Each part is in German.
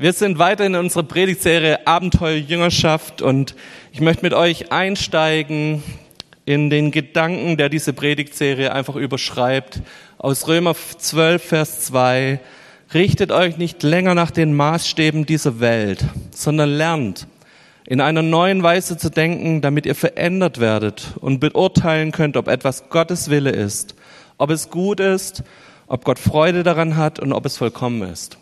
Wir sind weiter in unserer Predigtserie Abenteuer Jüngerschaft und ich möchte mit euch einsteigen in den Gedanken, der diese Predigtserie einfach überschreibt. Aus Römer 12, Vers 2. Richtet euch nicht länger nach den Maßstäben dieser Welt, sondern lernt, in einer neuen Weise zu denken, damit ihr verändert werdet und beurteilen könnt, ob etwas Gottes Wille ist, ob es gut ist, ob Gott Freude daran hat und ob es vollkommen ist.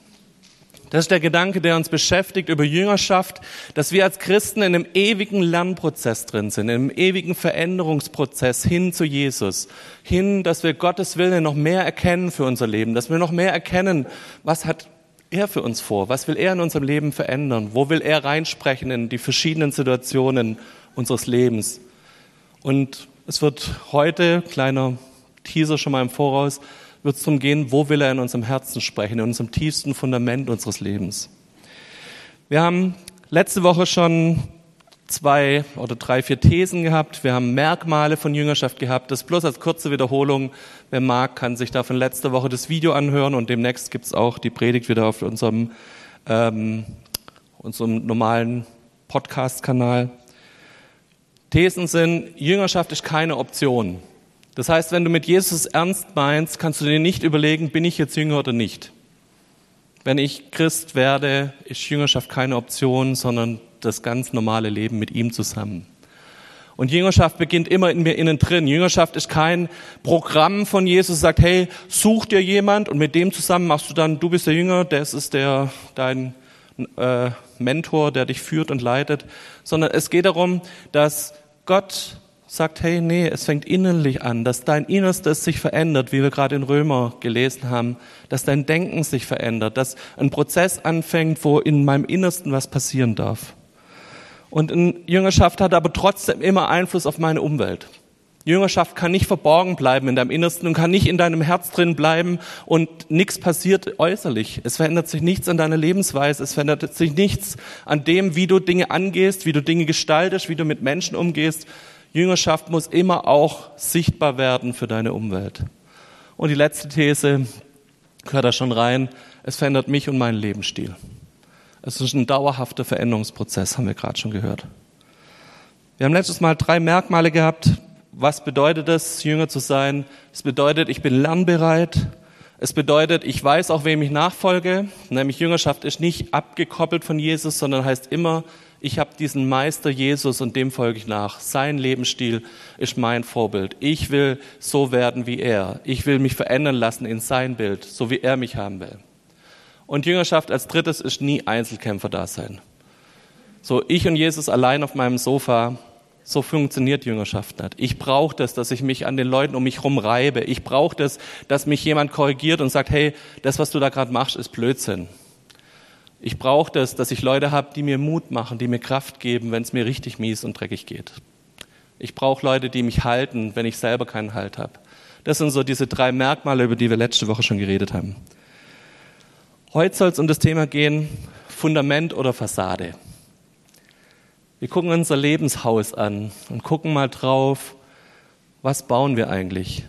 Das ist der Gedanke, der uns beschäftigt über Jüngerschaft, dass wir als Christen in einem ewigen Lernprozess drin sind, in einem ewigen Veränderungsprozess hin zu Jesus, hin, dass wir Gottes Willen noch mehr erkennen für unser Leben, dass wir noch mehr erkennen, was hat er für uns vor, was will er in unserem Leben verändern, wo will er reinsprechen in die verschiedenen Situationen unseres Lebens. Und es wird heute, kleiner Teaser schon mal im Voraus, wird es darum gehen, wo will er in unserem Herzen sprechen, in unserem tiefsten Fundament unseres Lebens. Wir haben letzte Woche schon zwei oder drei, vier Thesen gehabt. Wir haben Merkmale von Jüngerschaft gehabt. Das bloß als kurze Wiederholung. Wer mag, kann sich da von letzter Woche das Video anhören und demnächst gibt es auch die Predigt wieder auf unserem, ähm, unserem normalen Podcast-Kanal. Thesen sind, Jüngerschaft ist keine Option. Das heißt, wenn du mit Jesus ernst meinst, kannst du dir nicht überlegen, bin ich jetzt Jünger oder nicht. Wenn ich Christ werde, ist Jüngerschaft keine Option, sondern das ganz normale Leben mit ihm zusammen. Und Jüngerschaft beginnt immer in mir innen drin. Jüngerschaft ist kein Programm von Jesus, sagt, hey, such dir jemand und mit dem zusammen machst du dann, du bist der Jünger, das ist der, dein äh, Mentor, der dich führt und leitet, sondern es geht darum, dass Gott sagt, hey, nee, es fängt innerlich an, dass dein Innerstes sich verändert, wie wir gerade in Römer gelesen haben, dass dein Denken sich verändert, dass ein Prozess anfängt, wo in meinem Innersten was passieren darf. Und Jüngerschaft hat aber trotzdem immer Einfluss auf meine Umwelt. Jüngerschaft kann nicht verborgen bleiben in deinem Innersten und kann nicht in deinem Herz drin bleiben und nichts passiert äußerlich. Es verändert sich nichts an deiner Lebensweise, es verändert sich nichts an dem, wie du Dinge angehst, wie du Dinge gestaltest, wie du mit Menschen umgehst, Jüngerschaft muss immer auch sichtbar werden für deine Umwelt. Und die letzte These gehört da schon rein. Es verändert mich und meinen Lebensstil. Es ist ein dauerhafter Veränderungsprozess, haben wir gerade schon gehört. Wir haben letztes Mal drei Merkmale gehabt. Was bedeutet es, Jünger zu sein? Es bedeutet, ich bin lernbereit. Es bedeutet, ich weiß auch, wem ich nachfolge. Nämlich Jüngerschaft ist nicht abgekoppelt von Jesus, sondern heißt immer, ich habe diesen Meister Jesus und dem folge ich nach. Sein Lebensstil ist mein Vorbild. Ich will so werden wie er. Ich will mich verändern lassen in sein Bild, so wie er mich haben will. Und Jüngerschaft als drittes ist nie Einzelkämpfer da sein. So ich und Jesus allein auf meinem Sofa, so funktioniert Jüngerschaft nicht. Ich brauche das, dass ich mich an den Leuten um mich herum reibe. Ich brauche das, dass mich jemand korrigiert und sagt, hey, das, was du da gerade machst, ist Blödsinn. Ich brauche das, dass ich Leute habe, die mir Mut machen, die mir Kraft geben, wenn es mir richtig mies und dreckig geht. Ich brauche Leute, die mich halten, wenn ich selber keinen Halt habe. Das sind so diese drei Merkmale, über die wir letzte Woche schon geredet haben. Heute soll es um das Thema gehen, Fundament oder Fassade. Wir gucken unser Lebenshaus an und gucken mal drauf, was bauen wir eigentlich?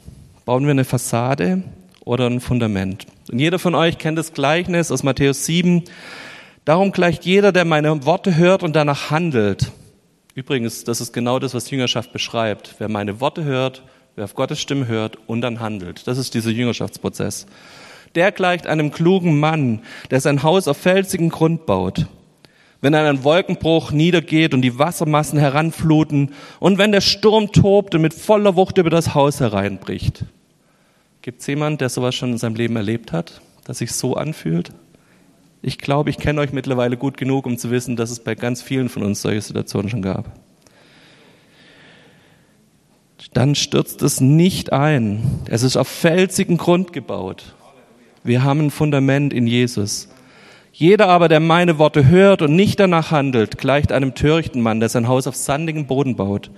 Bauen wir eine Fassade oder ein Fundament? Und jeder von euch kennt das Gleichnis aus Matthäus 7. Darum gleicht jeder, der meine Worte hört und danach handelt. Übrigens, das ist genau das, was Jüngerschaft beschreibt. Wer meine Worte hört, wer auf Gottes Stimme hört und dann handelt. Das ist dieser Jüngerschaftsprozess. Der gleicht einem klugen Mann, der sein Haus auf felsigen Grund baut. Wenn ein Wolkenbruch niedergeht und die Wassermassen heranfluten und wenn der Sturm tobt und mit voller Wucht über das Haus hereinbricht. Gibt es jemanden, der sowas schon in seinem Leben erlebt hat, dass sich so anfühlt? Ich glaube, ich kenne euch mittlerweile gut genug, um zu wissen, dass es bei ganz vielen von uns solche Situationen schon gab. Dann stürzt es nicht ein. Es ist auf felsigen Grund gebaut. Wir haben ein Fundament in Jesus. Jeder aber, der meine Worte hört und nicht danach handelt, gleicht einem törichten Mann, der sein Haus auf sandigem Boden baut.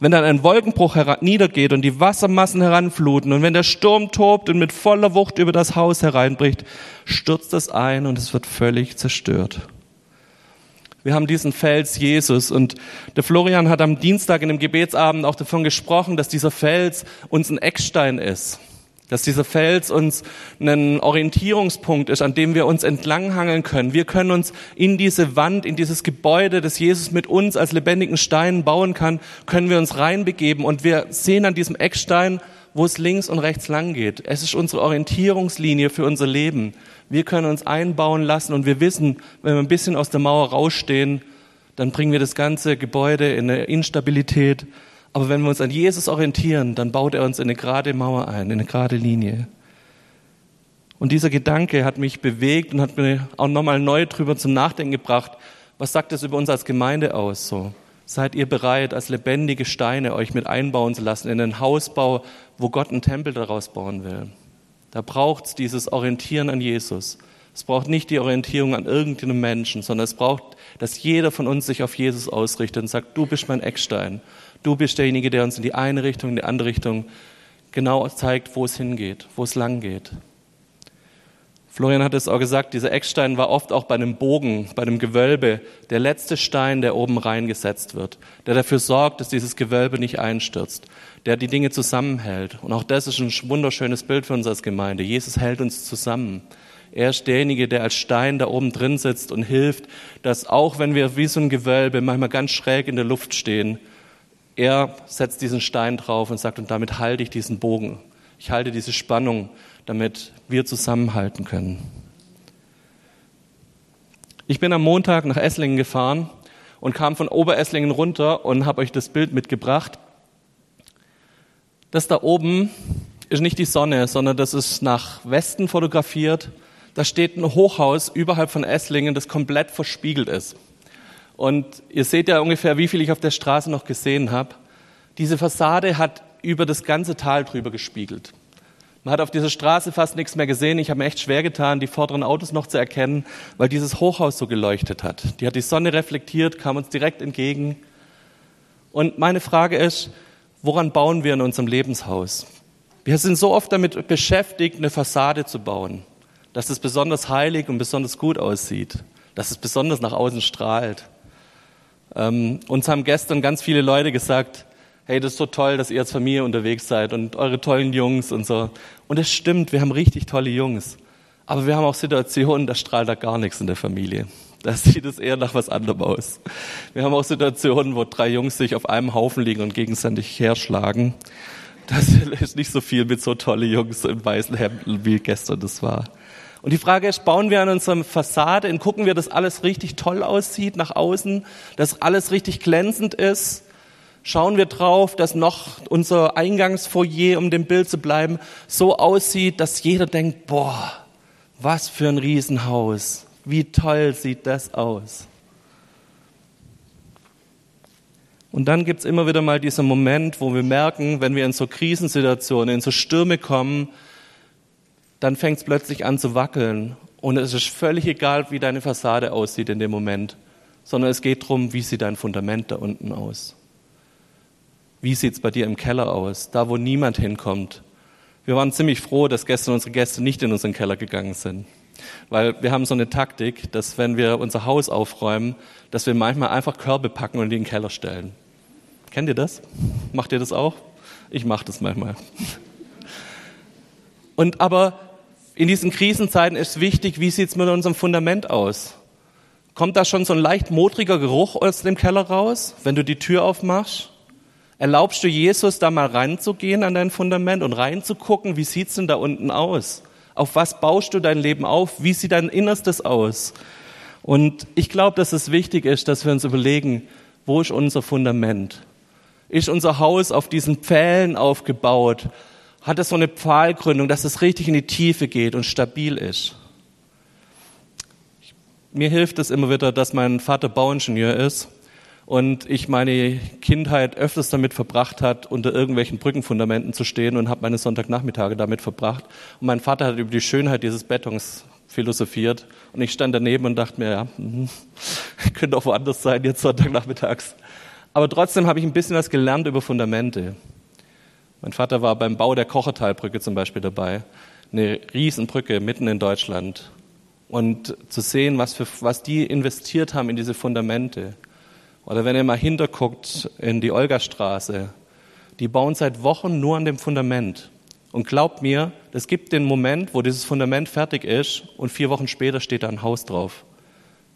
Wenn dann ein Wolkenbruch niedergeht und die Wassermassen heranfluten und wenn der Sturm tobt und mit voller Wucht über das Haus hereinbricht, stürzt es ein und es wird völlig zerstört. Wir haben diesen Fels Jesus und der Florian hat am Dienstag in dem Gebetsabend auch davon gesprochen, dass dieser Fels uns ein Eckstein ist. Dass dieser Fels uns ein Orientierungspunkt ist, an dem wir uns entlanghangeln können. Wir können uns in diese Wand, in dieses Gebäude, das Jesus mit uns als lebendigen Steinen bauen kann, können wir uns reinbegeben und wir sehen an diesem Eckstein, wo es links und rechts lang geht. Es ist unsere Orientierungslinie für unser Leben. Wir können uns einbauen lassen und wir wissen, wenn wir ein bisschen aus der Mauer rausstehen, dann bringen wir das ganze Gebäude in eine Instabilität aber wenn wir uns an Jesus orientieren, dann baut er uns in eine gerade Mauer ein, in eine gerade Linie. Und dieser Gedanke hat mich bewegt und hat mir auch nochmal neu drüber zum Nachdenken gebracht. Was sagt das über uns als Gemeinde aus? So, seid ihr bereit, als lebendige Steine euch mit einbauen zu lassen in einen Hausbau, wo Gott einen Tempel daraus bauen will? Da braucht es dieses Orientieren an Jesus. Es braucht nicht die Orientierung an irgendeinem Menschen, sondern es braucht, dass jeder von uns sich auf Jesus ausrichtet und sagt, du bist mein Eckstein. Du bist derjenige, der uns in die eine Richtung, in die andere Richtung genau zeigt, wo es hingeht, wo es lang geht. Florian hat es auch gesagt, dieser Eckstein war oft auch bei einem Bogen, bei einem Gewölbe, der letzte Stein, der oben reingesetzt wird, der dafür sorgt, dass dieses Gewölbe nicht einstürzt, der die Dinge zusammenhält. Und auch das ist ein wunderschönes Bild für uns als Gemeinde. Jesus hält uns zusammen. Er ist derjenige, der als Stein da oben drin sitzt und hilft, dass auch wenn wir wie so ein Gewölbe manchmal ganz schräg in der Luft stehen, er setzt diesen Stein drauf und sagt, und damit halte ich diesen Bogen. Ich halte diese Spannung, damit wir zusammenhalten können. Ich bin am Montag nach Esslingen gefahren und kam von Oberesslingen runter und habe euch das Bild mitgebracht. Das da oben ist nicht die Sonne, sondern das ist nach Westen fotografiert. Da steht ein Hochhaus überhalb von Esslingen, das komplett verspiegelt ist. Und ihr seht ja ungefähr, wie viel ich auf der Straße noch gesehen habe. Diese Fassade hat über das ganze Tal drüber gespiegelt. Man hat auf dieser Straße fast nichts mehr gesehen. Ich habe mir echt schwer getan, die vorderen Autos noch zu erkennen, weil dieses Hochhaus so geleuchtet hat. Die hat die Sonne reflektiert, kam uns direkt entgegen. Und meine Frage ist, woran bauen wir in unserem Lebenshaus? Wir sind so oft damit beschäftigt, eine Fassade zu bauen, dass es besonders heilig und besonders gut aussieht, dass es besonders nach außen strahlt. Ähm, uns haben gestern ganz viele Leute gesagt, hey, das ist so toll, dass ihr als Familie unterwegs seid und eure tollen Jungs und so. Und es stimmt, wir haben richtig tolle Jungs. Aber wir haben auch Situationen, da strahlt da gar nichts in der Familie. Da sieht es eher nach was anderem aus. Wir haben auch Situationen, wo drei Jungs sich auf einem Haufen liegen und gegenseitig herschlagen. Das ist nicht so viel mit so tolle Jungs in weißen Hemden, wie gestern das war. Und die Frage ist, bauen wir an unserem Fassade und gucken wir, dass alles richtig toll aussieht nach außen, dass alles richtig glänzend ist? Schauen wir drauf, dass noch unser Eingangsfoyer, um dem Bild zu bleiben, so aussieht, dass jeder denkt, boah, was für ein Riesenhaus. Wie toll sieht das aus. Und dann gibt's immer wieder mal diesen Moment, wo wir merken, wenn wir in so Krisensituationen, in so Stürme kommen, dann fängt es plötzlich an zu wackeln. Und es ist völlig egal, wie deine Fassade aussieht in dem Moment, sondern es geht darum, wie sieht dein Fundament da unten aus. Wie sieht es bei dir im Keller aus, da wo niemand hinkommt? Wir waren ziemlich froh, dass gestern unsere Gäste nicht in unseren Keller gegangen sind. Weil wir haben so eine Taktik, dass wenn wir unser Haus aufräumen, dass wir manchmal einfach Körbe packen und die in den Keller stellen. Kennt ihr das? Macht ihr das auch? Ich mache das manchmal. Und aber in diesen Krisenzeiten ist wichtig, wie sieht es mit unserem Fundament aus? Kommt da schon so ein leicht modriger Geruch aus dem Keller raus, wenn du die Tür aufmachst? Erlaubst du Jesus da mal reinzugehen an dein Fundament und reinzugucken, wie sieht's denn da unten aus? Auf was baust du dein Leben auf? Wie sieht dein Innerstes aus? Und ich glaube, dass es wichtig ist, dass wir uns überlegen, wo ist unser Fundament? Ist unser Haus auf diesen Pfählen aufgebaut? Hat es so eine Pfahlgründung, dass es richtig in die Tiefe geht und stabil ist. Mir hilft es immer wieder, dass mein Vater Bauingenieur ist und ich meine Kindheit öfters damit verbracht hat, unter irgendwelchen Brückenfundamenten zu stehen und habe meine Sonntagnachmittage damit verbracht. Und mein Vater hat über die Schönheit dieses Betons philosophiert und ich stand daneben und dachte mir, ja, mh, könnte auch woanders sein jetzt Sonntagnachmittags. Aber trotzdem habe ich ein bisschen was gelernt über Fundamente. Mein Vater war beim Bau der Kochertalbrücke zum Beispiel dabei. Eine Riesenbrücke mitten in Deutschland. Und zu sehen, was, für, was die investiert haben in diese Fundamente. Oder wenn ihr mal hinterguckt in die Olgastraße, die bauen seit Wochen nur an dem Fundament. Und glaubt mir, es gibt den Moment, wo dieses Fundament fertig ist und vier Wochen später steht da ein Haus drauf.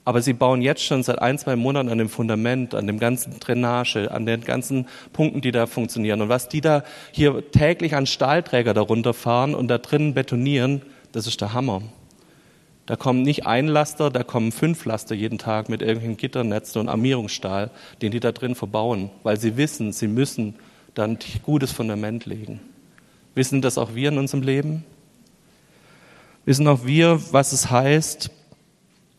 Aber sie bauen jetzt schon seit ein, zwei Monaten an dem Fundament, an dem ganzen Drainage, an den ganzen Punkten, die da funktionieren. Und was die da hier täglich an Stahlträger darunter fahren und da drinnen betonieren, das ist der Hammer. Da kommen nicht ein Laster, da kommen fünf Laster jeden Tag mit irgendwelchen Gitternetzen und Armierungsstahl, den die da drin verbauen, weil sie wissen, sie müssen dann ein gutes Fundament legen. Wissen das auch wir in unserem Leben? Wissen auch wir, was es heißt,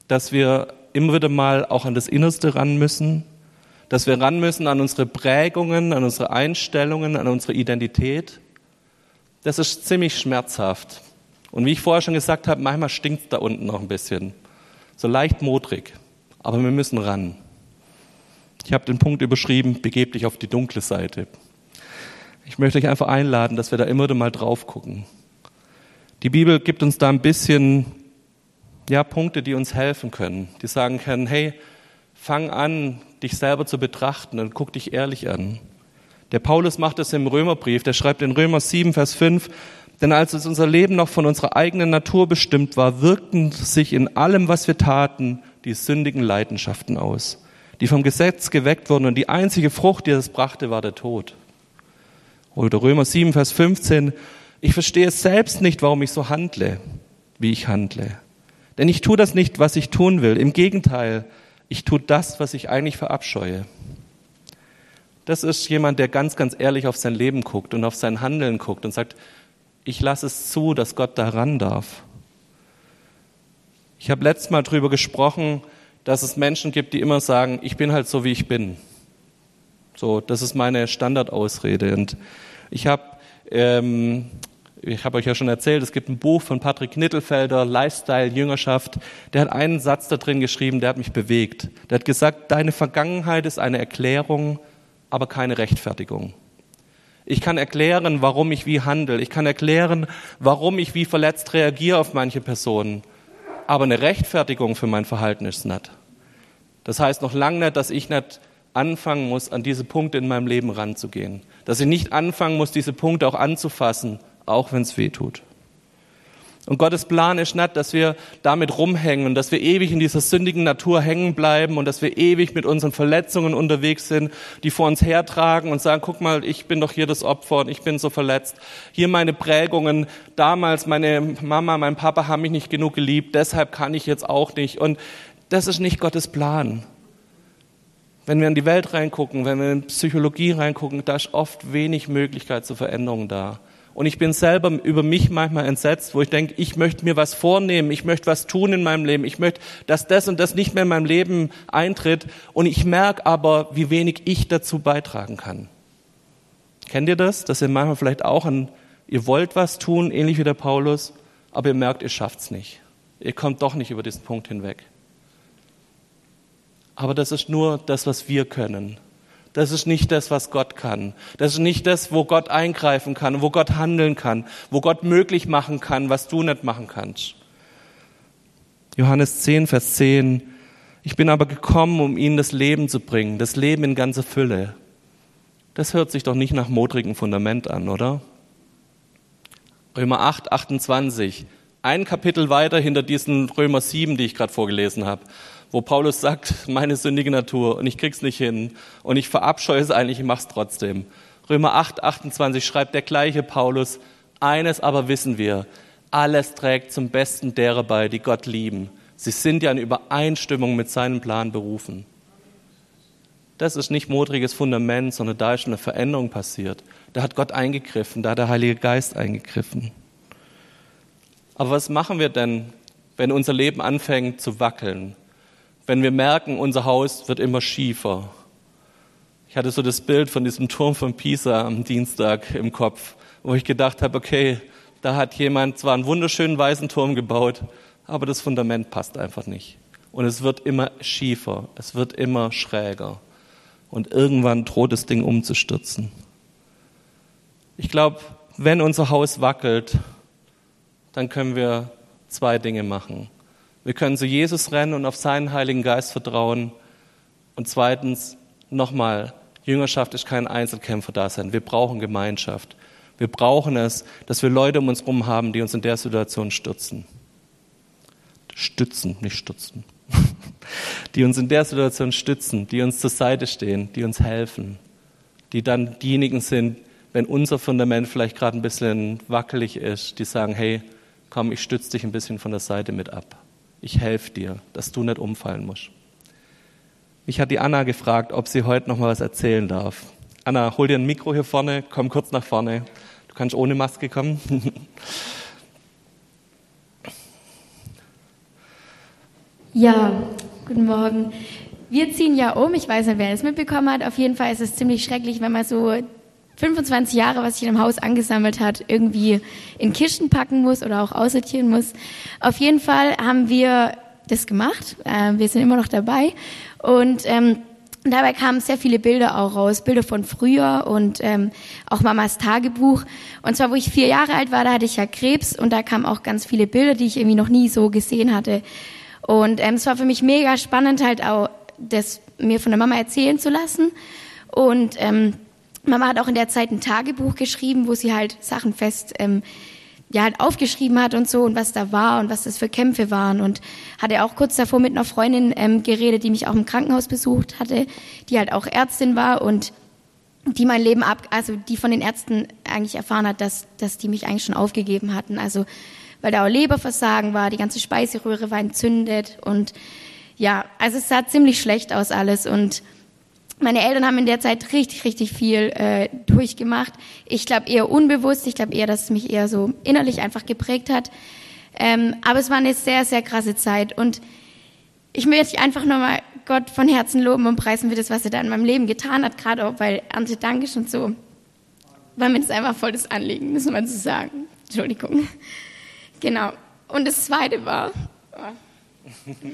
dass wir immer wieder mal auch an das Innerste ran müssen, dass wir ran müssen an unsere Prägungen, an unsere Einstellungen, an unsere Identität. Das ist ziemlich schmerzhaft. Und wie ich vorher schon gesagt habe, manchmal stinkt es da unten noch ein bisschen. So leicht modrig. Aber wir müssen ran. Ich habe den Punkt überschrieben, begeb dich auf die dunkle Seite. Ich möchte euch einfach einladen, dass wir da immer wieder mal drauf gucken. Die Bibel gibt uns da ein bisschen ja, Punkte, die uns helfen können, die sagen können, hey, fang an, dich selber zu betrachten und guck dich ehrlich an. Der Paulus macht das im Römerbrief, der schreibt in Römer 7, Vers 5, denn als unser Leben noch von unserer eigenen Natur bestimmt war, wirkten sich in allem, was wir taten, die sündigen Leidenschaften aus, die vom Gesetz geweckt wurden und die einzige Frucht, die es brachte, war der Tod. Oder Römer 7, Vers 15, ich verstehe selbst nicht, warum ich so handle, wie ich handle. Denn ich tue das nicht, was ich tun will. Im Gegenteil, ich tue das, was ich eigentlich verabscheue. Das ist jemand, der ganz, ganz ehrlich auf sein Leben guckt und auf sein Handeln guckt und sagt, ich lasse es zu, dass Gott daran darf. Ich habe letztes Mal darüber gesprochen, dass es Menschen gibt, die immer sagen, ich bin halt so, wie ich bin. So, das ist meine Standardausrede. Und ich habe ähm, ich habe euch ja schon erzählt, es gibt ein Buch von Patrick Knittelfelder, Lifestyle, Jüngerschaft. Der hat einen Satz da drin geschrieben, der hat mich bewegt. Der hat gesagt, deine Vergangenheit ist eine Erklärung, aber keine Rechtfertigung. Ich kann erklären, warum ich wie handle. Ich kann erklären, warum ich wie verletzt reagiere auf manche Personen. Aber eine Rechtfertigung für mein Verhalten ist nicht. Das heißt noch lange nicht, dass ich nicht anfangen muss, an diese Punkte in meinem Leben ranzugehen. Dass ich nicht anfangen muss, diese Punkte auch anzufassen auch wenn es weh tut. Und Gottes Plan ist nicht, dass wir damit rumhängen dass wir ewig in dieser sündigen Natur hängen bleiben und dass wir ewig mit unseren Verletzungen unterwegs sind, die vor uns hertragen und sagen, guck mal, ich bin doch hier das Opfer und ich bin so verletzt. Hier meine Prägungen. Damals meine Mama, mein Papa haben mich nicht genug geliebt, deshalb kann ich jetzt auch nicht. Und das ist nicht Gottes Plan. Wenn wir in die Welt reingucken, wenn wir in Psychologie reingucken, da ist oft wenig Möglichkeit zur Veränderung da. Und ich bin selber über mich manchmal entsetzt, wo ich denke, ich möchte mir was vornehmen, ich möchte was tun in meinem Leben, ich möchte, dass das und das nicht mehr in meinem Leben eintritt. Und ich merke aber, wie wenig ich dazu beitragen kann. Kennt ihr das? Dass ihr manchmal vielleicht auch an, ihr wollt was tun, ähnlich wie der Paulus, aber ihr merkt, ihr schafft's nicht. Ihr kommt doch nicht über diesen Punkt hinweg. Aber das ist nur das, was wir können. Das ist nicht das, was Gott kann. Das ist nicht das, wo Gott eingreifen kann, wo Gott handeln kann, wo Gott möglich machen kann, was du nicht machen kannst. Johannes 10, Vers 10. Ich bin aber gekommen, um ihnen das Leben zu bringen, das Leben in ganzer Fülle. Das hört sich doch nicht nach modrigem Fundament an, oder? Römer 8, 28. Ein Kapitel weiter hinter diesen Römer 7, die ich gerade vorgelesen habe wo Paulus sagt, meine sündige Natur und ich krieg's nicht hin und ich verabscheue es eigentlich, ich mach's trotzdem. Römer 8, 28 schreibt der gleiche Paulus, eines aber wissen wir, alles trägt zum Besten derer bei, die Gott lieben. Sie sind ja in Übereinstimmung mit seinem Plan berufen. Das ist nicht modriges Fundament, sondern da ist eine Veränderung passiert. Da hat Gott eingegriffen, da hat der Heilige Geist eingegriffen. Aber was machen wir denn, wenn unser Leben anfängt zu wackeln? Wenn wir merken, unser Haus wird immer schiefer. Ich hatte so das Bild von diesem Turm von Pisa am Dienstag im Kopf, wo ich gedacht habe, okay, da hat jemand zwar einen wunderschönen weißen Turm gebaut, aber das Fundament passt einfach nicht. Und es wird immer schiefer, es wird immer schräger. Und irgendwann droht das Ding umzustürzen. Ich glaube, wenn unser Haus wackelt, dann können wir zwei Dinge machen. Wir können zu Jesus rennen und auf seinen Heiligen Geist vertrauen. Und zweitens, nochmal, Jüngerschaft ist kein Einzelkämpfer da sein. Wir brauchen Gemeinschaft. Wir brauchen es, dass wir Leute um uns herum haben, die uns in der Situation stützen. Stützen, nicht stützen. Die uns in der Situation stützen, die uns zur Seite stehen, die uns helfen. Die dann diejenigen sind, wenn unser Fundament vielleicht gerade ein bisschen wackelig ist, die sagen, hey, komm, ich stütze dich ein bisschen von der Seite mit ab. Ich helfe dir, dass du nicht umfallen musst. Mich hat die Anna gefragt, ob sie heute noch mal was erzählen darf. Anna, hol dir ein Mikro hier vorne, komm kurz nach vorne. Du kannst ohne Maske kommen. Ja, guten Morgen. Wir ziehen ja um. Ich weiß nicht, wer es mitbekommen hat. Auf jeden Fall ist es ziemlich schrecklich, wenn man so 25 Jahre, was sich in einem Haus angesammelt hat, irgendwie in Kisten packen muss oder auch aussortieren muss. Auf jeden Fall haben wir das gemacht. Äh, wir sind immer noch dabei. Und ähm, dabei kamen sehr viele Bilder auch raus, Bilder von früher und ähm, auch Mamas Tagebuch. Und zwar, wo ich vier Jahre alt war, da hatte ich ja Krebs und da kamen auch ganz viele Bilder, die ich irgendwie noch nie so gesehen hatte. Und ähm, es war für mich mega spannend, halt auch das mir von der Mama erzählen zu lassen. Und ähm, Mama hat auch in der Zeit ein Tagebuch geschrieben, wo sie halt Sachen fest ähm, ja halt aufgeschrieben hat und so und was da war und was das für Kämpfe waren. Und hatte auch kurz davor mit einer Freundin ähm, geredet, die mich auch im Krankenhaus besucht hatte, die halt auch Ärztin war und die mein Leben ab, also die von den Ärzten eigentlich erfahren hat, dass dass die mich eigentlich schon aufgegeben hatten, also weil da auch Leberversagen war, die ganze Speiseröhre war entzündet und ja, also es sah ziemlich schlecht aus alles und meine Eltern haben in der Zeit richtig, richtig viel äh, durchgemacht. Ich glaube eher unbewusst. Ich glaube eher, dass es mich eher so innerlich einfach geprägt hat. Ähm, aber es war eine sehr, sehr krasse Zeit. Und ich möchte einfach nochmal Gott von Herzen loben und preisen für das, was er da in meinem Leben getan hat, gerade auch weil Ernte Dank ist und so. Weil mir das einfach voll das Anliegen, muss man so sagen. Entschuldigung. Genau. Und das Zweite war... Oh.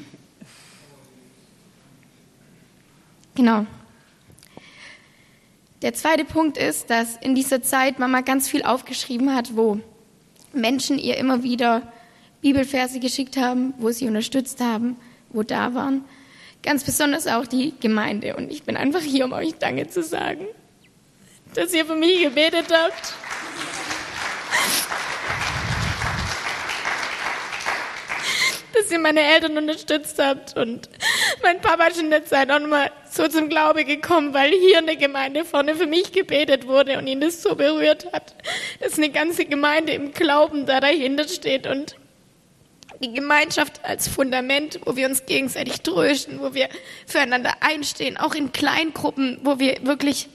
Genau. Der zweite Punkt ist, dass in dieser Zeit Mama ganz viel aufgeschrieben hat, wo Menschen ihr immer wieder Bibelverse geschickt haben, wo sie unterstützt haben, wo da waren. Ganz besonders auch die Gemeinde. Und ich bin einfach hier, um euch Danke zu sagen, dass ihr für mich gebetet habt. Dass ihr meine Eltern unterstützt habt. Und mein Papa ist in der Zeit auch nochmal so zum Glaube gekommen, weil hier in der Gemeinde vorne für mich gebetet wurde und ihn das so berührt hat, dass eine ganze Gemeinde im Glauben da dahinter steht und die Gemeinschaft als Fundament, wo wir uns gegenseitig trösten, wo wir füreinander einstehen, auch in Kleingruppen, wo wir wirklich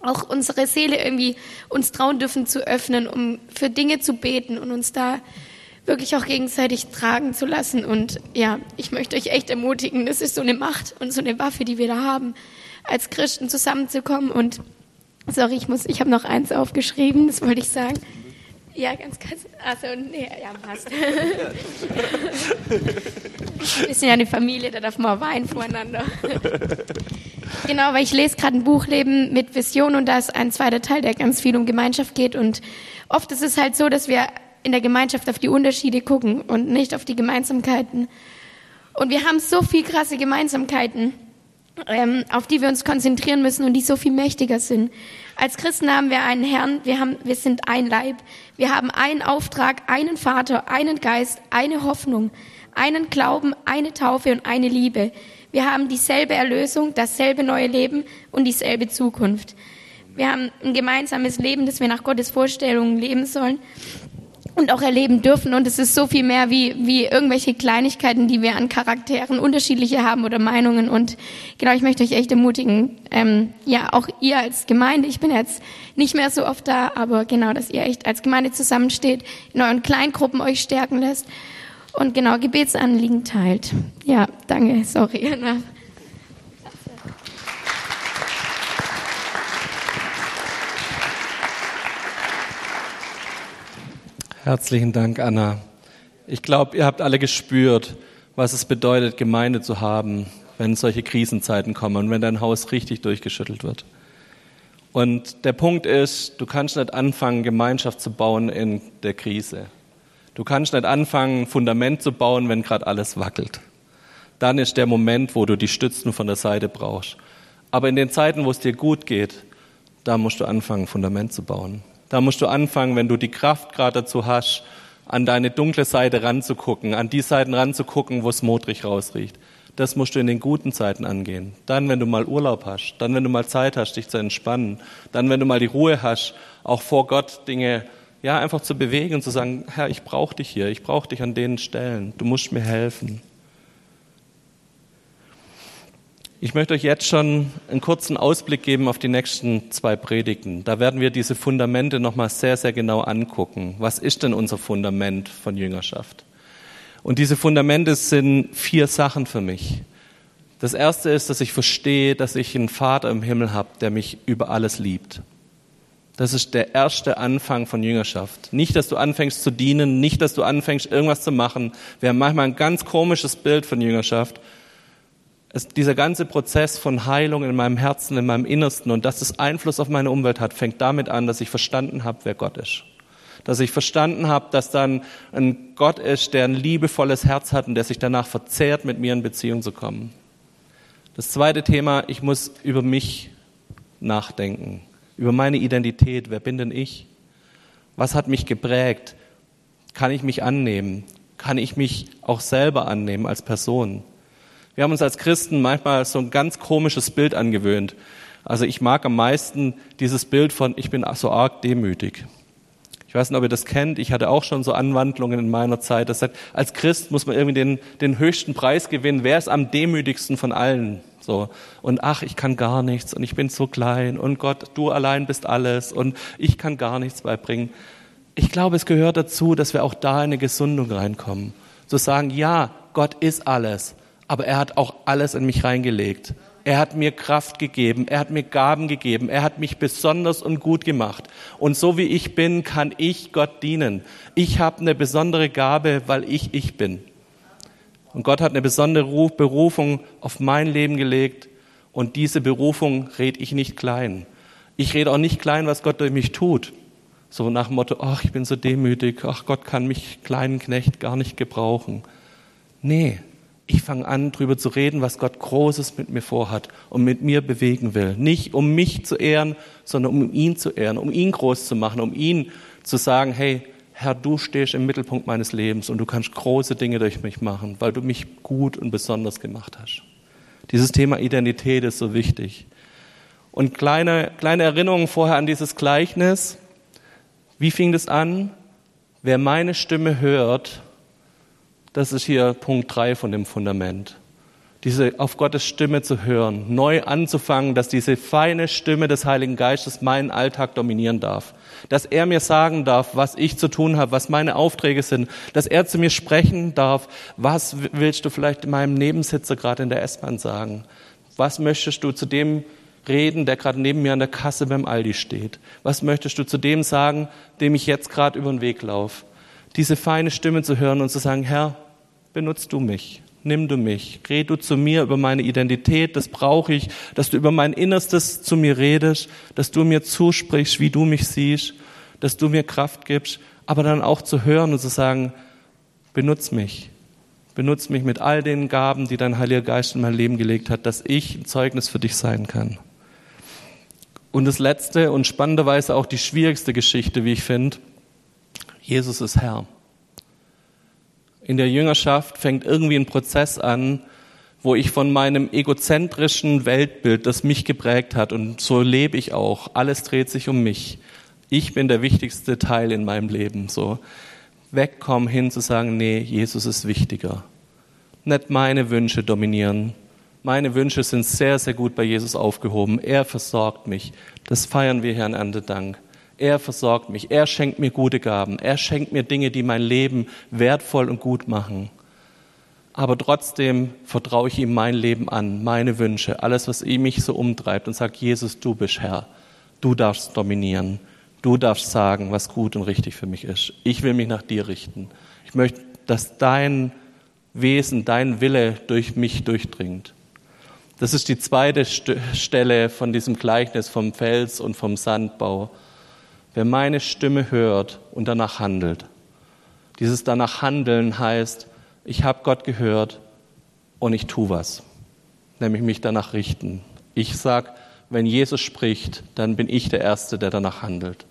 auch unsere Seele irgendwie uns trauen dürfen zu öffnen, um für Dinge zu beten und uns da wirklich auch gegenseitig tragen zu lassen. Und ja, ich möchte euch echt ermutigen, das ist so eine Macht und so eine Waffe, die wir da haben, als Christen zusammenzukommen. Und sorry, ich muss, ich habe noch eins aufgeschrieben, das wollte ich sagen. Ja, ganz kurz. Also, nee, ja, passt. Wir sind ja eine Familie, da darf man weinen voreinander. genau, weil ich lese gerade ein Buch Leben mit Vision und da ist ein zweiter Teil, der ganz viel um Gemeinschaft geht. Und oft ist es halt so, dass wir in der Gemeinschaft auf die Unterschiede gucken und nicht auf die Gemeinsamkeiten. Und wir haben so viel krasse Gemeinsamkeiten, ähm, auf die wir uns konzentrieren müssen und die so viel mächtiger sind. Als Christen haben wir einen Herrn, wir, haben, wir sind ein Leib, wir haben einen Auftrag, einen Vater, einen Geist, eine Hoffnung, einen Glauben, eine Taufe und eine Liebe. Wir haben dieselbe Erlösung, dasselbe neue Leben und dieselbe Zukunft. Wir haben ein gemeinsames Leben, das wir nach Gottes Vorstellungen leben sollen und auch erleben dürfen. Und es ist so viel mehr wie, wie irgendwelche Kleinigkeiten, die wir an Charakteren unterschiedliche haben oder Meinungen. Und genau, ich möchte euch echt ermutigen, ähm, ja, auch ihr als Gemeinde, ich bin jetzt nicht mehr so oft da, aber genau, dass ihr echt als Gemeinde zusammensteht, in euren Kleingruppen euch stärken lässt und genau Gebetsanliegen teilt. Ja, danke, sorry. Herzlichen Dank, Anna. Ich glaube, ihr habt alle gespürt, was es bedeutet, Gemeinde zu haben, wenn solche Krisenzeiten kommen und wenn dein Haus richtig durchgeschüttelt wird. Und der Punkt ist, du kannst nicht anfangen, Gemeinschaft zu bauen in der Krise. Du kannst nicht anfangen, Fundament zu bauen, wenn gerade alles wackelt. Dann ist der Moment, wo du die Stützen von der Seite brauchst. Aber in den Zeiten, wo es dir gut geht, da musst du anfangen, Fundament zu bauen. Da musst du anfangen, wenn du die Kraft gerade dazu hast, an deine dunkle Seite ranzugucken, an die Seiten ranzugucken, wo es modrig rausriecht. Das musst du in den guten Zeiten angehen. Dann, wenn du mal Urlaub hast, dann, wenn du mal Zeit hast, dich zu entspannen, dann, wenn du mal die Ruhe hast, auch vor Gott Dinge ja einfach zu bewegen und zu sagen, Herr, ich brauche dich hier, ich brauche dich an den Stellen, du musst mir helfen. Ich möchte euch jetzt schon einen kurzen Ausblick geben auf die nächsten zwei Predigten. Da werden wir diese Fundamente nochmal sehr, sehr genau angucken. Was ist denn unser Fundament von Jüngerschaft? Und diese Fundamente sind vier Sachen für mich. Das erste ist, dass ich verstehe, dass ich einen Vater im Himmel habe, der mich über alles liebt. Das ist der erste Anfang von Jüngerschaft. Nicht, dass du anfängst zu dienen, nicht, dass du anfängst, irgendwas zu machen. Wir haben manchmal ein ganz komisches Bild von Jüngerschaft es, dieser ganze Prozess von Heilung in meinem Herzen, in meinem Innersten und dass es Einfluss auf meine Umwelt hat, fängt damit an, dass ich verstanden habe, wer Gott ist. Dass ich verstanden habe, dass dann ein Gott ist, der ein liebevolles Herz hat und der sich danach verzehrt, mit mir in Beziehung zu kommen. Das zweite Thema, ich muss über mich nachdenken, über meine Identität. Wer bin denn ich? Was hat mich geprägt? Kann ich mich annehmen? Kann ich mich auch selber annehmen als Person? Wir haben uns als Christen manchmal so ein ganz komisches Bild angewöhnt. Also ich mag am meisten dieses Bild von, ich bin so arg demütig. Ich weiß nicht, ob ihr das kennt. Ich hatte auch schon so Anwandlungen in meiner Zeit. Das sagt, als Christ muss man irgendwie den, den höchsten Preis gewinnen. Wer ist am demütigsten von allen? So. Und ach, ich kann gar nichts und ich bin so klein und Gott, du allein bist alles und ich kann gar nichts beibringen. Ich glaube, es gehört dazu, dass wir auch da in eine Gesundung reinkommen. Zu sagen, ja, Gott ist alles aber er hat auch alles in mich reingelegt. Er hat mir Kraft gegeben, er hat mir Gaben gegeben, er hat mich besonders und gut gemacht. Und so wie ich bin, kann ich Gott dienen. Ich habe eine besondere Gabe, weil ich ich bin. Und Gott hat eine besondere Berufung auf mein Leben gelegt und diese Berufung rede ich nicht klein. Ich rede auch nicht klein, was Gott durch mich tut. So nach dem Motto, ach, ich bin so demütig, ach, Gott kann mich kleinen Knecht gar nicht gebrauchen. Nee, ich fange an, darüber zu reden, was Gott Großes mit mir vorhat und mit mir bewegen will. Nicht um mich zu ehren, sondern um ihn zu ehren, um ihn groß zu machen, um ihn zu sagen, hey, Herr, du stehst im Mittelpunkt meines Lebens und du kannst große Dinge durch mich machen, weil du mich gut und besonders gemacht hast. Dieses Thema Identität ist so wichtig. Und kleine, kleine Erinnerungen vorher an dieses Gleichnis. Wie fing das an? Wer meine Stimme hört das ist hier Punkt drei von dem Fundament. Diese auf Gottes Stimme zu hören, neu anzufangen, dass diese feine Stimme des Heiligen Geistes meinen Alltag dominieren darf. Dass er mir sagen darf, was ich zu tun habe, was meine Aufträge sind. Dass er zu mir sprechen darf, was willst du vielleicht meinem Nebensitzer gerade in der S-Bahn sagen? Was möchtest du zu dem reden, der gerade neben mir an der Kasse beim Aldi steht? Was möchtest du zu dem sagen, dem ich jetzt gerade über den Weg laufe? Diese feine Stimme zu hören und zu sagen, Herr, benutzt du mich, nimm du mich, red du zu mir über meine Identität, das brauche ich, dass du über mein Innerstes zu mir redest, dass du mir zusprichst, wie du mich siehst, dass du mir Kraft gibst, aber dann auch zu hören und zu sagen, benutz mich, benutz mich mit all den Gaben, die dein Heiliger Geist in mein Leben gelegt hat, dass ich ein Zeugnis für dich sein kann. Und das letzte und spannenderweise auch die schwierigste Geschichte, wie ich finde, Jesus ist Herr in der Jüngerschaft fängt irgendwie ein Prozess an, wo ich von meinem egozentrischen Weltbild, das mich geprägt hat, und so lebe ich auch, alles dreht sich um mich. Ich bin der wichtigste Teil in meinem Leben, so wegkommen hin zu sagen, nee, Jesus ist wichtiger. Nicht meine Wünsche dominieren. Meine Wünsche sind sehr, sehr gut bei Jesus aufgehoben. Er versorgt mich. Das feiern wir hier an Erntedank. Er versorgt mich. Er schenkt mir gute Gaben. Er schenkt mir Dinge, die mein Leben wertvoll und gut machen. Aber trotzdem vertraue ich ihm mein Leben an, meine Wünsche, alles, was mich so umtreibt und sage, Jesus, du bist Herr. Du darfst dominieren. Du darfst sagen, was gut und richtig für mich ist. Ich will mich nach dir richten. Ich möchte, dass dein Wesen, dein Wille durch mich durchdringt. Das ist die zweite Stelle von diesem Gleichnis vom Fels und vom Sandbau wer meine Stimme hört und danach handelt. Dieses danach handeln heißt, ich habe Gott gehört und ich tue was, nämlich mich danach richten. Ich sage, wenn Jesus spricht, dann bin ich der Erste, der danach handelt.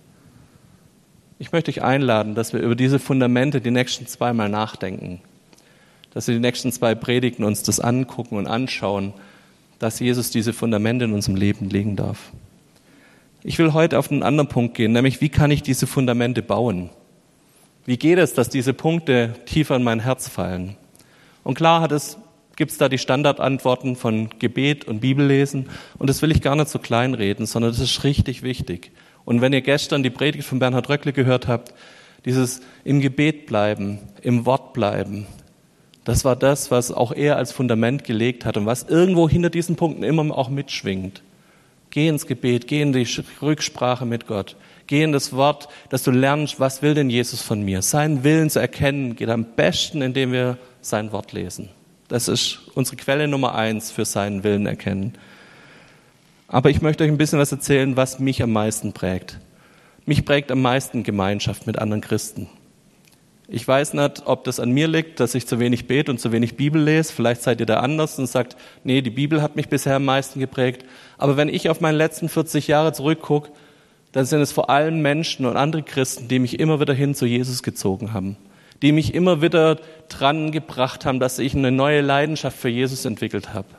Ich möchte dich einladen, dass wir über diese Fundamente die nächsten zweimal nachdenken. Dass wir die nächsten zwei Predigten uns das angucken und anschauen, dass Jesus diese Fundamente in unserem Leben legen darf. Ich will heute auf einen anderen Punkt gehen, nämlich wie kann ich diese Fundamente bauen? Wie geht es, dass diese Punkte tiefer in mein Herz fallen? Und klar hat es, gibt es da die Standardantworten von Gebet und Bibellesen und das will ich gar nicht so kleinreden, sondern das ist richtig wichtig. Und wenn ihr gestern die Predigt von Bernhard Röckle gehört habt, dieses im Gebet bleiben, im Wort bleiben, das war das, was auch er als Fundament gelegt hat und was irgendwo hinter diesen Punkten immer auch mitschwingt. Geh ins Gebet, geh in die Rücksprache mit Gott, geh in das Wort, dass du lernst, was will denn Jesus von mir? Seinen Willen zu erkennen geht am besten, indem wir sein Wort lesen. Das ist unsere Quelle Nummer eins für seinen Willen erkennen. Aber ich möchte euch ein bisschen was erzählen, was mich am meisten prägt. Mich prägt am meisten Gemeinschaft mit anderen Christen. Ich weiß nicht, ob das an mir liegt, dass ich zu wenig bete und zu wenig Bibel lese. Vielleicht seid ihr da anders und sagt, nee, die Bibel hat mich bisher am meisten geprägt. Aber wenn ich auf meine letzten 40 Jahre zurückgucke, dann sind es vor allem Menschen und andere Christen, die mich immer wieder hin zu Jesus gezogen haben. Die mich immer wieder dran gebracht haben, dass ich eine neue Leidenschaft für Jesus entwickelt habe.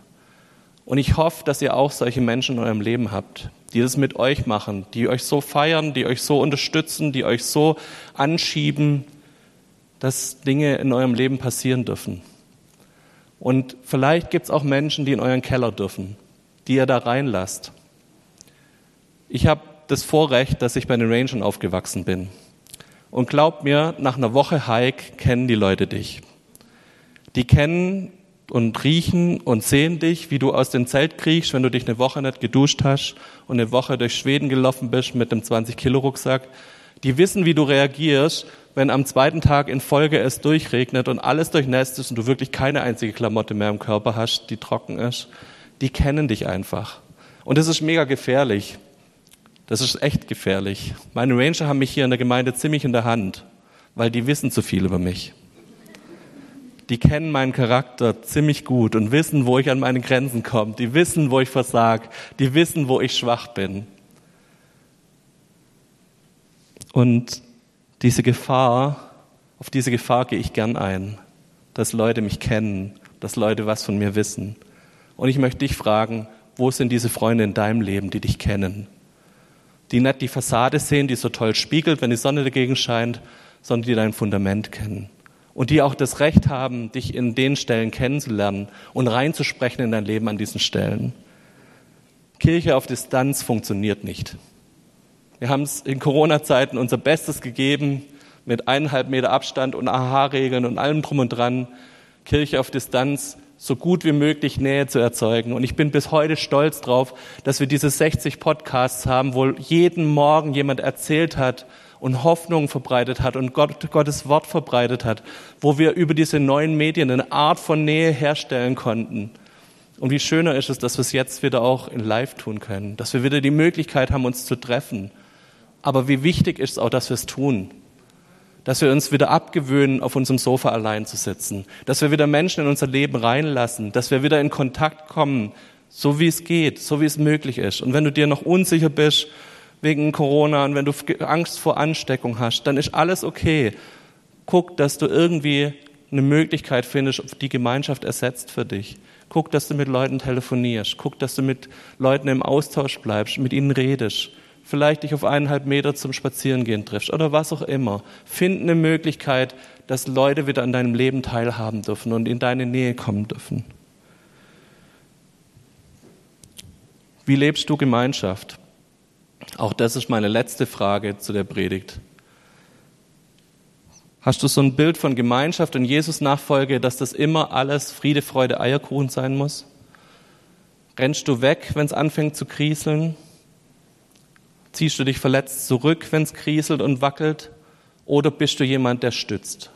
Und ich hoffe, dass ihr auch solche Menschen in eurem Leben habt, die das mit euch machen, die euch so feiern, die euch so unterstützen, die euch so anschieben, dass Dinge in eurem Leben passieren dürfen. Und vielleicht gibt es auch Menschen, die in euren Keller dürfen, die ihr da reinlasst. Ich habe das Vorrecht, dass ich bei den Rangern aufgewachsen bin. Und glaubt mir, nach einer Woche Hike kennen die Leute dich. Die kennen und riechen und sehen dich, wie du aus dem Zelt kriechst, wenn du dich eine Woche nicht geduscht hast und eine Woche durch Schweden gelaufen bist mit einem 20-Kilo-Rucksack. Die wissen, wie du reagierst, wenn am zweiten Tag in Folge es durchregnet und alles durchnässt ist und du wirklich keine einzige Klamotte mehr im Körper hast, die trocken ist. Die kennen dich einfach. Und das ist mega gefährlich. Das ist echt gefährlich. Meine Ranger haben mich hier in der Gemeinde ziemlich in der Hand, weil die wissen zu viel über mich die kennen meinen Charakter ziemlich gut und wissen, wo ich an meine Grenzen komme. Die wissen, wo ich versag. Die wissen, wo ich schwach bin. Und diese Gefahr, auf diese Gefahr gehe ich gern ein, dass Leute mich kennen, dass Leute was von mir wissen. Und ich möchte dich fragen, wo sind diese Freunde in deinem Leben, die dich kennen? Die nicht die Fassade sehen, die so toll spiegelt, wenn die Sonne dagegen scheint, sondern die dein Fundament kennen und die auch das Recht haben, dich in den Stellen kennenzulernen und reinzusprechen in dein Leben an diesen Stellen. Kirche auf Distanz funktioniert nicht. Wir haben es in Corona-Zeiten unser Bestes gegeben, mit eineinhalb Meter Abstand und AHA-Regeln und allem drum und dran, Kirche auf Distanz so gut wie möglich Nähe zu erzeugen. Und ich bin bis heute stolz drauf, dass wir diese 60 Podcasts haben, wo jeden Morgen jemand erzählt hat, und Hoffnung verbreitet hat und Gott, Gottes Wort verbreitet hat, wo wir über diese neuen Medien eine Art von Nähe herstellen konnten. Und wie schöner ist es, dass wir es jetzt wieder auch in Live tun können, dass wir wieder die Möglichkeit haben, uns zu treffen. Aber wie wichtig ist es auch, dass wir es tun, dass wir uns wieder abgewöhnen, auf unserem Sofa allein zu sitzen, dass wir wieder Menschen in unser Leben reinlassen, dass wir wieder in Kontakt kommen, so wie es geht, so wie es möglich ist. Und wenn du dir noch unsicher bist wegen Corona und wenn du Angst vor Ansteckung hast, dann ist alles okay. Guck, dass du irgendwie eine Möglichkeit findest, die Gemeinschaft ersetzt für dich. Guck, dass du mit Leuten telefonierst. Guck, dass du mit Leuten im Austausch bleibst, mit ihnen redest. Vielleicht dich auf eineinhalb Meter zum Spazierengehen triffst oder was auch immer. Find eine Möglichkeit, dass Leute wieder an deinem Leben teilhaben dürfen und in deine Nähe kommen dürfen. Wie lebst du Gemeinschaft? Auch das ist meine letzte Frage zu der Predigt. Hast du so ein Bild von Gemeinschaft und Jesus-Nachfolge, dass das immer alles Friede, Freude, Eierkuchen sein muss? Rennst du weg, wenn es anfängt zu krieseln? Ziehst du dich verletzt zurück, wenn es krieselt und wackelt? Oder bist du jemand, der stützt?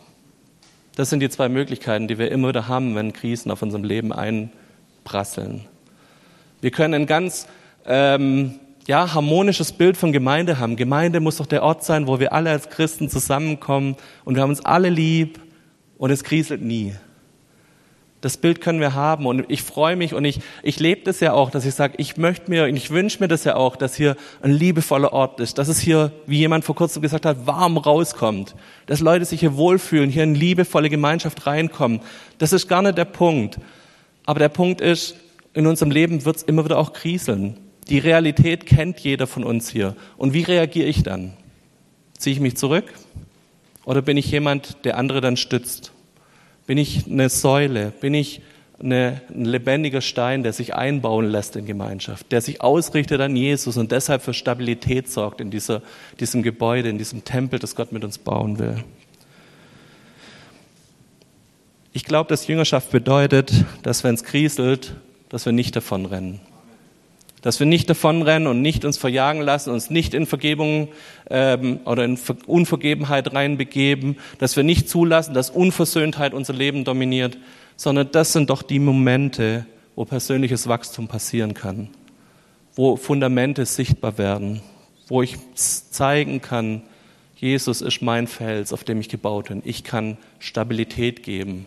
Das sind die zwei Möglichkeiten, die wir immer wieder haben, wenn Krisen auf unserem Leben einprasseln. Wir können ein ganz ähm, ja, harmonisches Bild von Gemeinde haben. Gemeinde muss doch der Ort sein, wo wir alle als Christen zusammenkommen und wir haben uns alle lieb und es kriselt nie. Das Bild können wir haben und ich freue mich und ich, ich lebe das ja auch, dass ich sage, ich möchte mir und ich wünsche mir das ja auch, dass hier ein liebevoller Ort ist, dass es hier, wie jemand vor kurzem gesagt hat, warm rauskommt, dass Leute sich hier wohlfühlen, hier in liebevolle Gemeinschaft reinkommen. Das ist gar nicht der Punkt. Aber der Punkt ist, in unserem Leben wird es immer wieder auch kriseln. Die Realität kennt jeder von uns hier. Und wie reagiere ich dann? Ziehe ich mich zurück? Oder bin ich jemand, der andere dann stützt? Bin ich eine Säule? Bin ich eine, ein lebendiger Stein, der sich einbauen lässt in Gemeinschaft, der sich ausrichtet an Jesus und deshalb für Stabilität sorgt in dieser, diesem Gebäude, in diesem Tempel, das Gott mit uns bauen will? Ich glaube, dass Jüngerschaft bedeutet, dass wenn es kriselt, dass wir nicht davonrennen. Dass wir nicht davonrennen und nicht uns verjagen lassen, uns nicht in Vergebung ähm, oder in Unvergebenheit reinbegeben, dass wir nicht zulassen, dass Unversöhntheit unser Leben dominiert, sondern das sind doch die Momente, wo persönliches Wachstum passieren kann, wo Fundamente sichtbar werden, wo ich zeigen kann, Jesus ist mein Fels, auf dem ich gebaut bin. Ich kann Stabilität geben.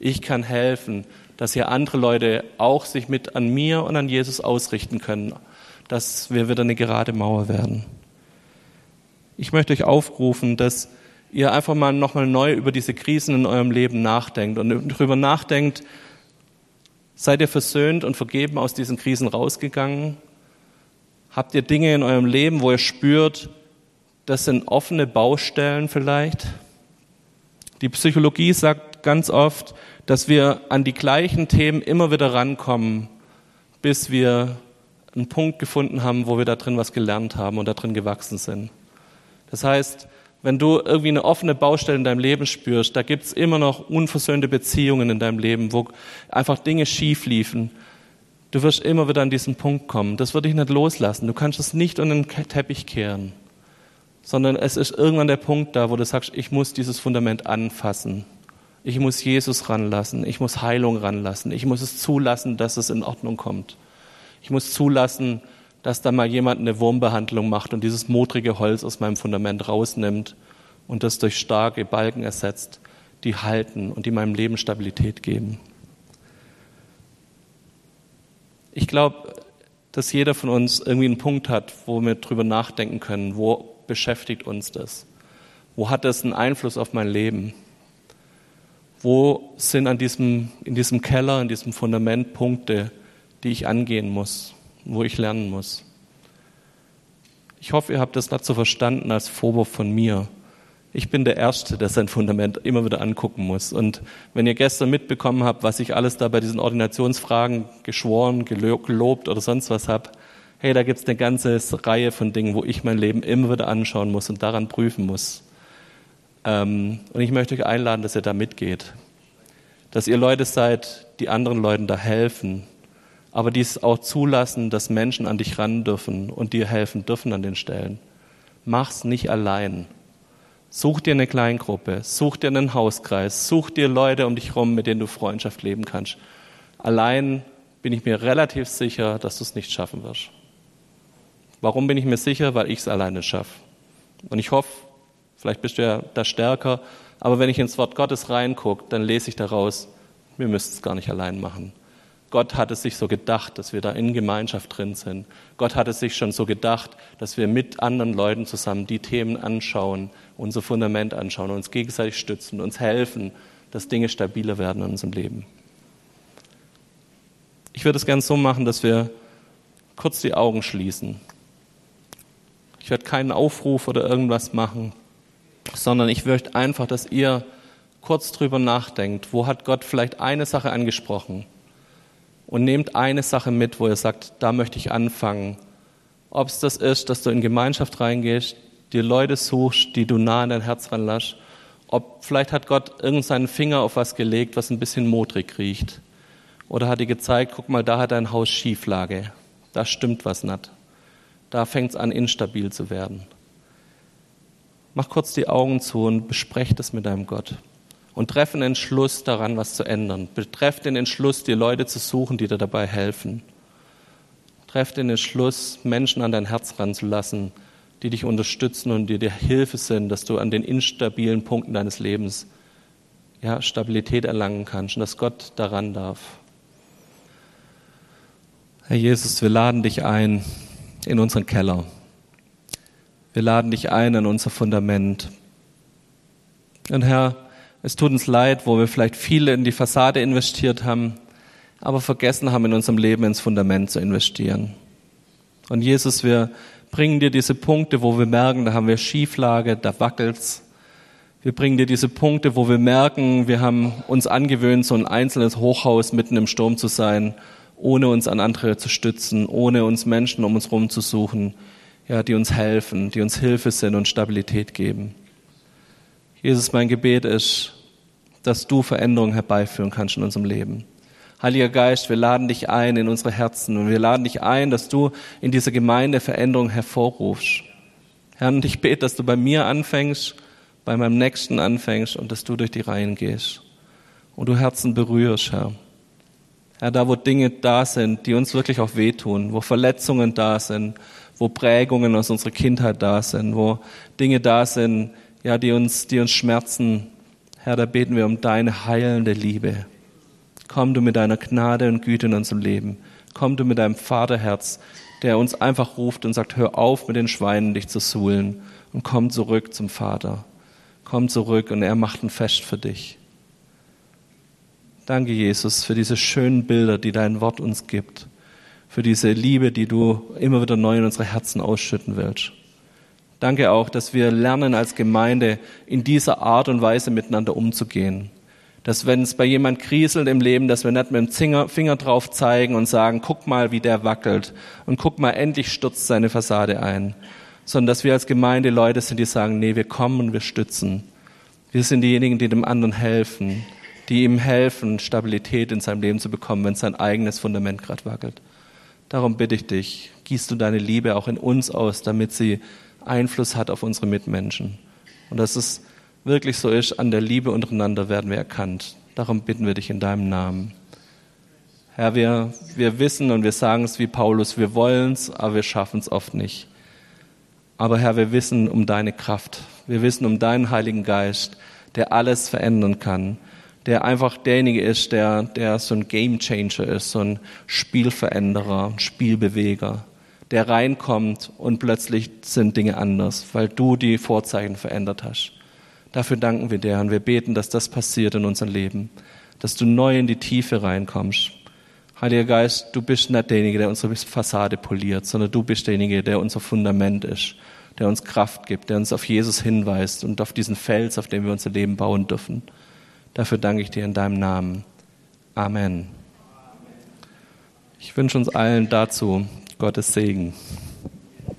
Ich kann helfen, dass hier andere Leute auch sich mit an mir und an Jesus ausrichten können, dass wir wieder eine gerade Mauer werden. Ich möchte euch aufrufen, dass ihr einfach mal nochmal neu über diese Krisen in eurem Leben nachdenkt und darüber nachdenkt, seid ihr versöhnt und vergeben aus diesen Krisen rausgegangen? Habt ihr Dinge in eurem Leben, wo ihr spürt, das sind offene Baustellen vielleicht? Die Psychologie sagt ganz oft, dass wir an die gleichen Themen immer wieder rankommen, bis wir einen Punkt gefunden haben, wo wir da drin was gelernt haben und da drin gewachsen sind. Das heißt, wenn du irgendwie eine offene Baustelle in deinem Leben spürst, da gibt's immer noch unversöhnte Beziehungen in deinem Leben, wo einfach Dinge schief liefen. Du wirst immer wieder an diesen Punkt kommen. Das wird dich nicht loslassen. Du kannst es nicht unter den Teppich kehren, sondern es ist irgendwann der Punkt da, wo du sagst, ich muss dieses Fundament anfassen. Ich muss Jesus ranlassen. Ich muss Heilung ranlassen. Ich muss es zulassen, dass es in Ordnung kommt. Ich muss zulassen, dass da mal jemand eine Wurmbehandlung macht und dieses modrige Holz aus meinem Fundament rausnimmt und das durch starke Balken ersetzt, die halten und die meinem Leben Stabilität geben. Ich glaube, dass jeder von uns irgendwie einen Punkt hat, wo wir drüber nachdenken können, wo beschäftigt uns das? Wo hat das einen Einfluss auf mein Leben? Wo sind an diesem, in diesem Keller, in diesem Fundament Punkte, die ich angehen muss, wo ich lernen muss? Ich hoffe, ihr habt das so verstanden als Vorwurf von mir. Ich bin der Erste, der sein Fundament immer wieder angucken muss. Und wenn ihr gestern mitbekommen habt, was ich alles da bei diesen Ordinationsfragen geschworen, gelobt oder sonst was habe, hey, da gibt's eine ganze Reihe von Dingen, wo ich mein Leben immer wieder anschauen muss und daran prüfen muss. Ähm, und ich möchte euch einladen, dass ihr da mitgeht. Dass ihr Leute seid, die anderen Leuten da helfen, aber dies auch zulassen, dass Menschen an dich ran dürfen und dir helfen dürfen an den Stellen. Mach's nicht allein. Such dir eine Kleingruppe, such dir einen Hauskreis, such dir Leute um dich rum, mit denen du Freundschaft leben kannst. Allein bin ich mir relativ sicher, dass du es nicht schaffen wirst. Warum bin ich mir sicher? Weil ich es alleine schaffe. Und ich hoffe, Vielleicht bist du ja da stärker. Aber wenn ich ins Wort Gottes reingucke, dann lese ich daraus, wir müssen es gar nicht allein machen. Gott hat es sich so gedacht, dass wir da in Gemeinschaft drin sind. Gott hat es sich schon so gedacht, dass wir mit anderen Leuten zusammen die Themen anschauen, unser Fundament anschauen, uns gegenseitig stützen, uns helfen, dass Dinge stabiler werden in unserem Leben. Ich würde es gerne so machen, dass wir kurz die Augen schließen. Ich werde keinen Aufruf oder irgendwas machen sondern ich möchte einfach, dass ihr kurz drüber nachdenkt, wo hat Gott vielleicht eine Sache angesprochen und nehmt eine Sache mit, wo ihr sagt, da möchte ich anfangen. Ob es das ist, dass du in Gemeinschaft reingehst, dir Leute suchst, die du nah an dein Herz ranlässt, ob vielleicht hat Gott irgendeinen Finger auf was gelegt, was ein bisschen modrig riecht. Oder hat dir gezeigt, guck mal, da hat dein Haus Schieflage. Da stimmt was nicht. Da fängt es an, instabil zu werden. Mach kurz die Augen zu und besprecht es mit deinem Gott. Und treff einen Entschluss daran, was zu ändern. Betreff den Entschluss, dir Leute zu suchen, die dir dabei helfen. Treff den Entschluss, Menschen an dein Herz ranzulassen, die dich unterstützen und die dir Hilfe sind, dass du an den instabilen Punkten deines Lebens ja, Stabilität erlangen kannst und dass Gott daran darf. Herr Jesus, wir laden dich ein in unseren Keller. Wir laden dich ein in unser Fundament. Und Herr, es tut uns leid, wo wir vielleicht viele in die Fassade investiert haben, aber vergessen haben, in unserem Leben ins Fundament zu investieren. Und Jesus, wir bringen dir diese Punkte, wo wir merken, da haben wir Schieflage, da wackelt's. Wir bringen dir diese Punkte, wo wir merken, wir haben uns angewöhnt, so ein einzelnes Hochhaus mitten im Sturm zu sein, ohne uns an andere zu stützen, ohne uns Menschen um uns herum zu suchen, ja, die uns helfen, die uns Hilfe sind und Stabilität geben. Jesus, mein Gebet ist, dass du Veränderungen herbeiführen kannst in unserem Leben. Heiliger Geist, wir laden dich ein in unsere Herzen und wir laden dich ein, dass du in dieser Gemeinde Veränderungen hervorrufst. Herr, und ich bete, dass du bei mir anfängst, bei meinem Nächsten anfängst und dass du durch die Reihen gehst und du Herzen berührst, Herr. Herr, da wo Dinge da sind, die uns wirklich auch wehtun, wo Verletzungen da sind, wo Prägungen aus unserer Kindheit da sind, wo Dinge da sind, ja, die uns, die uns schmerzen. Herr, da beten wir um deine heilende Liebe. Komm du mit deiner Gnade und Güte in unserem Leben. Komm du mit deinem Vaterherz, der uns einfach ruft und sagt, hör auf mit den Schweinen dich zu suhlen und komm zurück zum Vater komm zurück und er macht ein Fest für dich. Danke, Jesus, für diese schönen Bilder, die dein Wort uns gibt, für diese Liebe, die du immer wieder neu in unsere Herzen ausschütten willst. Danke auch, dass wir lernen als Gemeinde in dieser Art und Weise miteinander umzugehen. Dass wenn es bei jemand kriselt im Leben, dass wir nicht mit dem Finger drauf zeigen und sagen, guck mal, wie der wackelt und guck mal, endlich stürzt seine Fassade ein, sondern dass wir als Gemeinde Leute sind, die sagen, nee, wir kommen und wir stützen. Wir sind diejenigen, die dem anderen helfen, die ihm helfen, Stabilität in seinem Leben zu bekommen, wenn sein eigenes Fundament gerade wackelt. Darum bitte ich dich, gießt du deine Liebe auch in uns aus, damit sie Einfluss hat auf unsere Mitmenschen. Und dass es wirklich so ist, an der Liebe untereinander werden wir erkannt. Darum bitten wir dich in deinem Namen. Herr, wir, wir wissen und wir sagen es wie Paulus, wir wollen es, aber wir schaffen es oft nicht. Aber Herr, wir wissen um deine Kraft. Wir wissen um deinen Heiligen Geist, der alles verändern kann. Der einfach derjenige ist, der, der so ein Game Changer ist, so ein Spielveränderer, ein Spielbeweger, der reinkommt und plötzlich sind Dinge anders, weil du die Vorzeichen verändert hast. Dafür danken wir dir und wir beten, dass das passiert in unserem Leben, dass du neu in die Tiefe reinkommst. Heiliger Geist, du bist nicht derjenige, der unsere Fassade poliert, sondern du bist derjenige, der unser Fundament ist, der uns Kraft gibt, der uns auf Jesus hinweist und auf diesen Fels, auf dem wir unser Leben bauen dürfen. Dafür danke ich dir in deinem Namen. Amen. Ich wünsche uns allen dazu Gottes Segen.